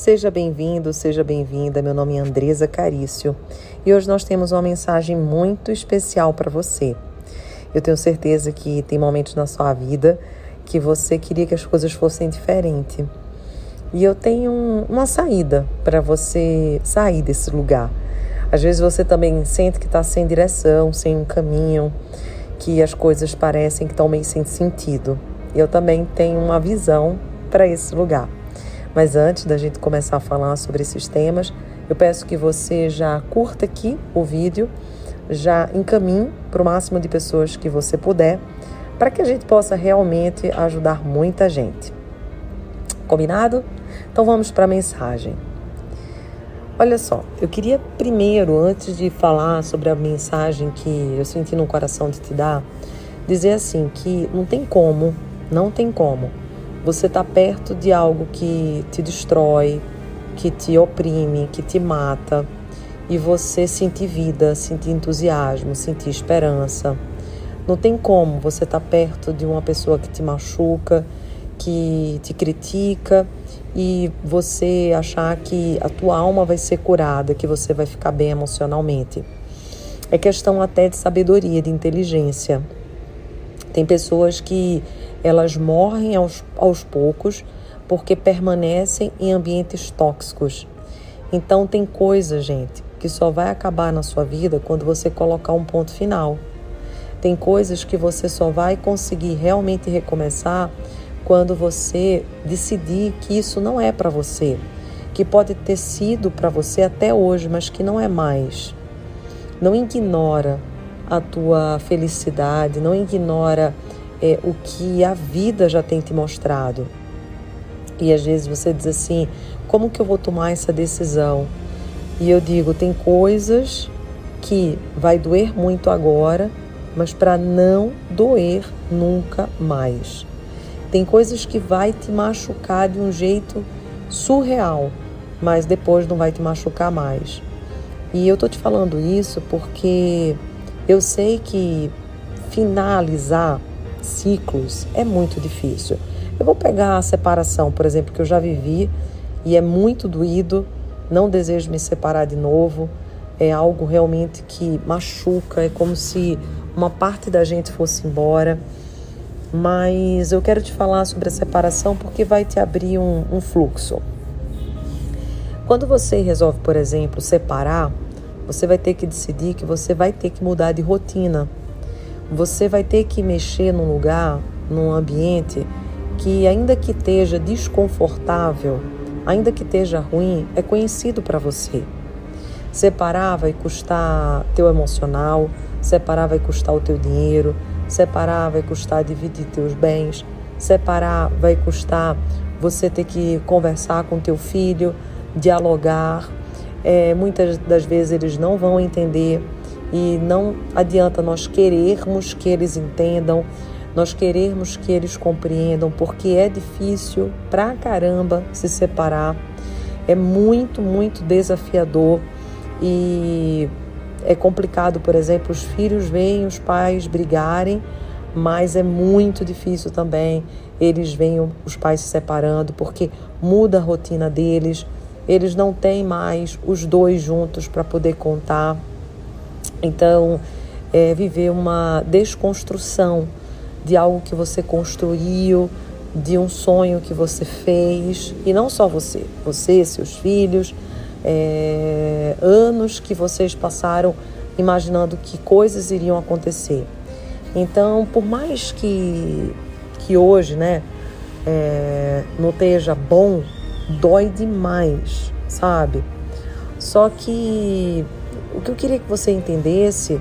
Seja bem-vindo, seja bem-vinda. Meu nome é Andresa Carício e hoje nós temos uma mensagem muito especial para você. Eu tenho certeza que tem momentos na sua vida que você queria que as coisas fossem diferentes. E eu tenho uma saída para você sair desse lugar. Às vezes você também sente que está sem direção, sem um caminho, que as coisas parecem que estão meio sem sentido. Eu também tenho uma visão para esse lugar. Mas antes da gente começar a falar sobre esses temas, eu peço que você já curta aqui o vídeo, já encaminhe para o máximo de pessoas que você puder, para que a gente possa realmente ajudar muita gente. Combinado? Então vamos para a mensagem. Olha só, eu queria primeiro, antes de falar sobre a mensagem que eu senti no coração de te dar, dizer assim que não tem como, não tem como você está perto de algo que te destrói, que te oprime, que te mata, e você sentir vida, sentir entusiasmo, sentir esperança. Não tem como você estar tá perto de uma pessoa que te machuca, que te critica e você achar que a tua alma vai ser curada, que você vai ficar bem emocionalmente. É questão até de sabedoria, de inteligência. Tem pessoas que elas morrem aos, aos poucos porque permanecem em ambientes tóxicos. Então tem coisa, gente, que só vai acabar na sua vida quando você colocar um ponto final. Tem coisas que você só vai conseguir realmente recomeçar quando você decidir que isso não é para você, que pode ter sido para você até hoje, mas que não é mais. Não ignora a tua felicidade, não ignora é, o que a vida já tem te mostrado. E às vezes você diz assim: como que eu vou tomar essa decisão? E eu digo: tem coisas que vai doer muito agora, mas para não doer nunca mais. Tem coisas que vai te machucar de um jeito surreal, mas depois não vai te machucar mais. E eu tô te falando isso porque eu sei que finalizar ciclos é muito difícil. Eu vou pegar a separação, por exemplo, que eu já vivi e é muito doído, não desejo me separar de novo. É algo realmente que machuca, é como se uma parte da gente fosse embora. Mas eu quero te falar sobre a separação porque vai te abrir um, um fluxo. Quando você resolve, por exemplo, separar, você vai ter que decidir que você vai ter que mudar de rotina você vai ter que mexer num lugar, num ambiente que, ainda que esteja desconfortável, ainda que esteja ruim, é conhecido para você. Separar vai custar teu emocional, separar vai custar o teu dinheiro, separar vai custar dividir teus bens, separar vai custar você ter que conversar com teu filho, dialogar. É, muitas das vezes eles não vão entender e não adianta nós querermos que eles entendam, nós querermos que eles compreendam, porque é difícil pra caramba se separar. É muito, muito desafiador e é complicado, por exemplo, os filhos veem os pais brigarem, mas é muito difícil também eles veem os pais se separando, porque muda a rotina deles, eles não têm mais os dois juntos para poder contar. Então, é viver uma desconstrução de algo que você construiu, de um sonho que você fez, e não só você, você, seus filhos, é, anos que vocês passaram imaginando que coisas iriam acontecer. Então, por mais que, que hoje né, é, não esteja bom, dói demais, sabe? Só que o que eu queria que você entendesse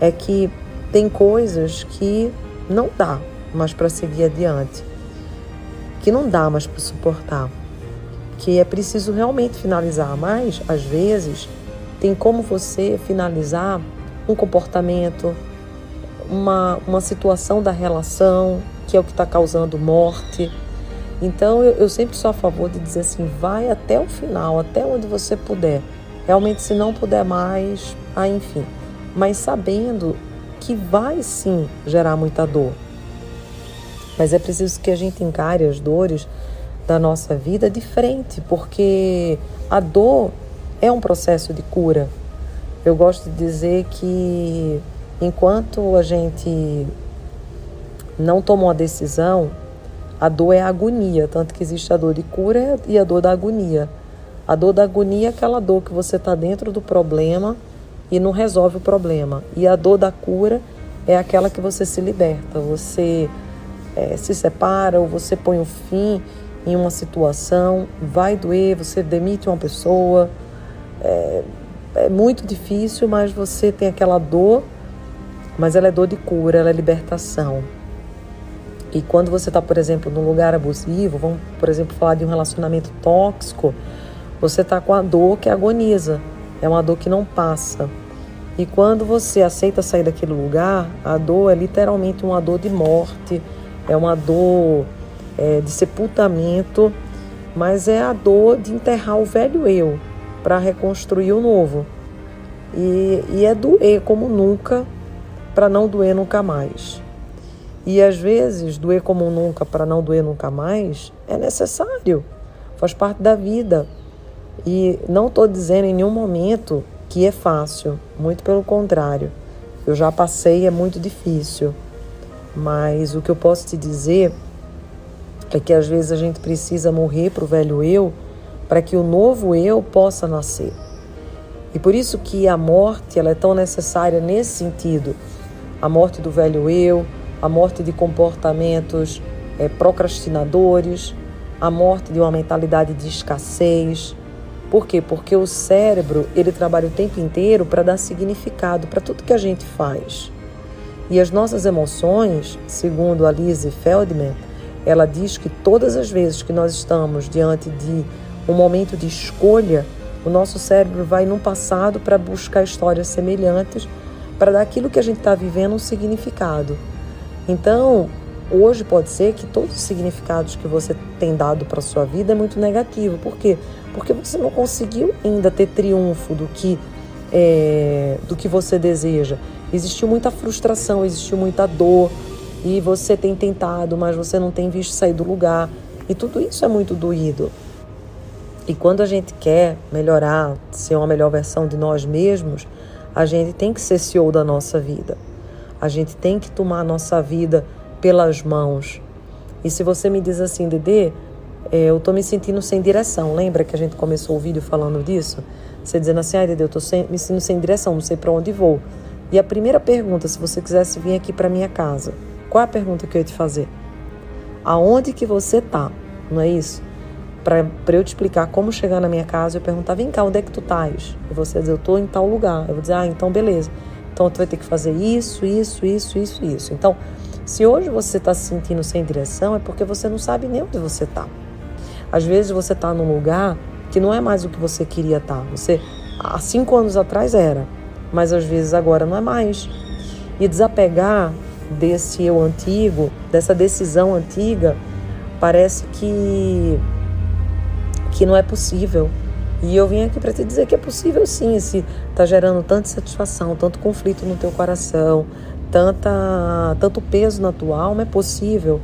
é que tem coisas que não dá mais para seguir adiante, que não dá mais para suportar, que é preciso realmente finalizar, mas às vezes tem como você finalizar um comportamento, uma, uma situação da relação, que é o que está causando morte. Então eu, eu sempre sou a favor de dizer assim, vai até o final, até onde você puder. Realmente, se não puder mais, aí enfim. Mas sabendo que vai sim gerar muita dor. Mas é preciso que a gente encare as dores da nossa vida de frente, porque a dor é um processo de cura. Eu gosto de dizer que enquanto a gente não toma uma decisão, a dor é a agonia, tanto que existe a dor de cura e a dor da agonia. A dor da agonia é aquela dor que você está dentro do problema e não resolve o problema. E a dor da cura é aquela que você se liberta, você é, se separa ou você põe um fim em uma situação, vai doer, você demite uma pessoa. É, é muito difícil, mas você tem aquela dor, mas ela é dor de cura, ela é libertação. E quando você está, por exemplo, num lugar abusivo, vamos, por exemplo, falar de um relacionamento tóxico, você está com a dor que agoniza, é uma dor que não passa. E quando você aceita sair daquele lugar, a dor é literalmente uma dor de morte, é uma dor é, de sepultamento, mas é a dor de enterrar o velho eu para reconstruir o novo. E, e é doer como nunca para não doer nunca mais. E às vezes, doer como nunca para não doer nunca mais é necessário, faz parte da vida. E não estou dizendo em nenhum momento que é fácil, muito pelo contrário. Eu já passei, é muito difícil. Mas o que eu posso te dizer é que às vezes a gente precisa morrer para o velho eu para que o novo eu possa nascer. E por isso que a morte ela é tão necessária nesse sentido. A morte do velho eu, a morte de comportamentos é, procrastinadores, a morte de uma mentalidade de escassez. Por quê? Porque o cérebro ele trabalha o tempo inteiro para dar significado para tudo que a gente faz. E as nossas emoções, segundo a Lise Feldman, ela diz que todas as vezes que nós estamos diante de um momento de escolha, o nosso cérebro vai no passado para buscar histórias semelhantes, para dar aquilo que a gente está vivendo um significado. Então, hoje pode ser que todos os significados que você tem dado para sua vida é muito negativo. Por quê? Porque você não conseguiu ainda ter triunfo do que é, do que você deseja. Existiu muita frustração, existiu muita dor, e você tem tentado, mas você não tem visto sair do lugar. E tudo isso é muito doído. E quando a gente quer melhorar, ser uma melhor versão de nós mesmos, a gente tem que ser CEO da nossa vida. A gente tem que tomar a nossa vida pelas mãos. E se você me diz assim, Dedê, é, eu tô me sentindo sem direção. Lembra que a gente começou o vídeo falando disso? Você dizendo assim, ai, Dedê, eu tô sem, me sentindo sem direção, não sei para onde vou. E a primeira pergunta, se você quisesse vir aqui para minha casa, qual é a pergunta que eu ia te fazer? Aonde que você tá? Não é isso? Para eu te explicar como chegar na minha casa, eu perguntar, vem cá, onde é que tu estás? E você dizer, eu tô em tal lugar. Eu vou dizer, ah, então beleza. Então tu vai ter que fazer isso, isso, isso, isso, isso. Então, se hoje você está se sentindo sem direção, é porque você não sabe nem onde você está. Às vezes você está num lugar que não é mais o que você queria estar. Tá. Você há cinco anos atrás era, mas às vezes agora não é mais. E desapegar desse eu antigo, dessa decisão antiga, parece que que não é possível. E eu vim aqui para te dizer que é possível sim, se está gerando tanta satisfação, tanto conflito no teu coração, tanta, tanto peso na tua alma, é possível.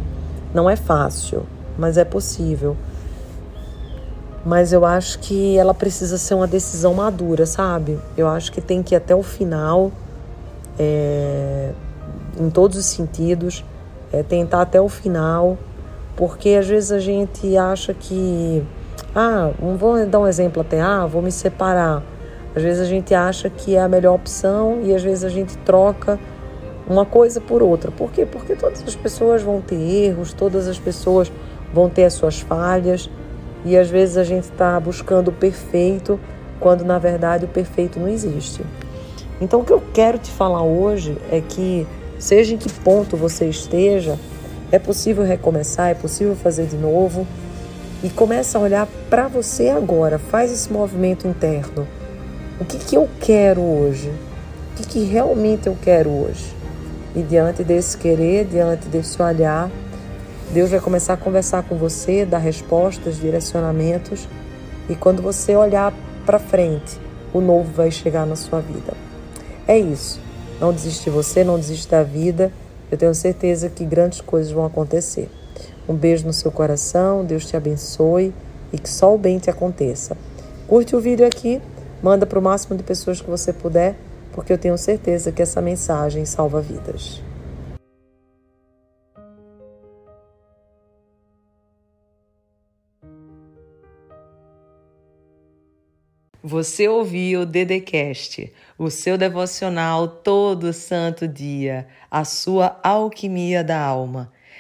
Não é fácil, mas é possível. Mas eu acho que ela precisa ser uma decisão madura, sabe? Eu acho que tem que ir até o final. É, em todos os sentidos, é, tentar até o final, porque às vezes a gente acha que, ah, vou dar um exemplo até, ah, vou me separar. Às vezes a gente acha que é a melhor opção e às vezes a gente troca uma coisa por outra. Por quê? Porque todas as pessoas vão ter erros, todas as pessoas vão ter as suas falhas e às vezes a gente está buscando o perfeito quando na verdade o perfeito não existe. Então o que eu quero te falar hoje é que Seja em que ponto você esteja, é possível recomeçar, é possível fazer de novo. E começa a olhar para você agora, faz esse movimento interno. O que, que eu quero hoje? O que, que realmente eu quero hoje? E diante desse querer, diante desse olhar, Deus vai começar a conversar com você, dar respostas, direcionamentos. E quando você olhar para frente, o novo vai chegar na sua vida. É isso. Não desiste de você, não desiste da vida. Eu tenho certeza que grandes coisas vão acontecer. Um beijo no seu coração, Deus te abençoe e que só o bem te aconteça. Curte o vídeo aqui, manda para o máximo de pessoas que você puder, porque eu tenho certeza que essa mensagem salva vidas. Você ouviu o Dedecast, o seu devocional todo santo dia, a sua alquimia da alma.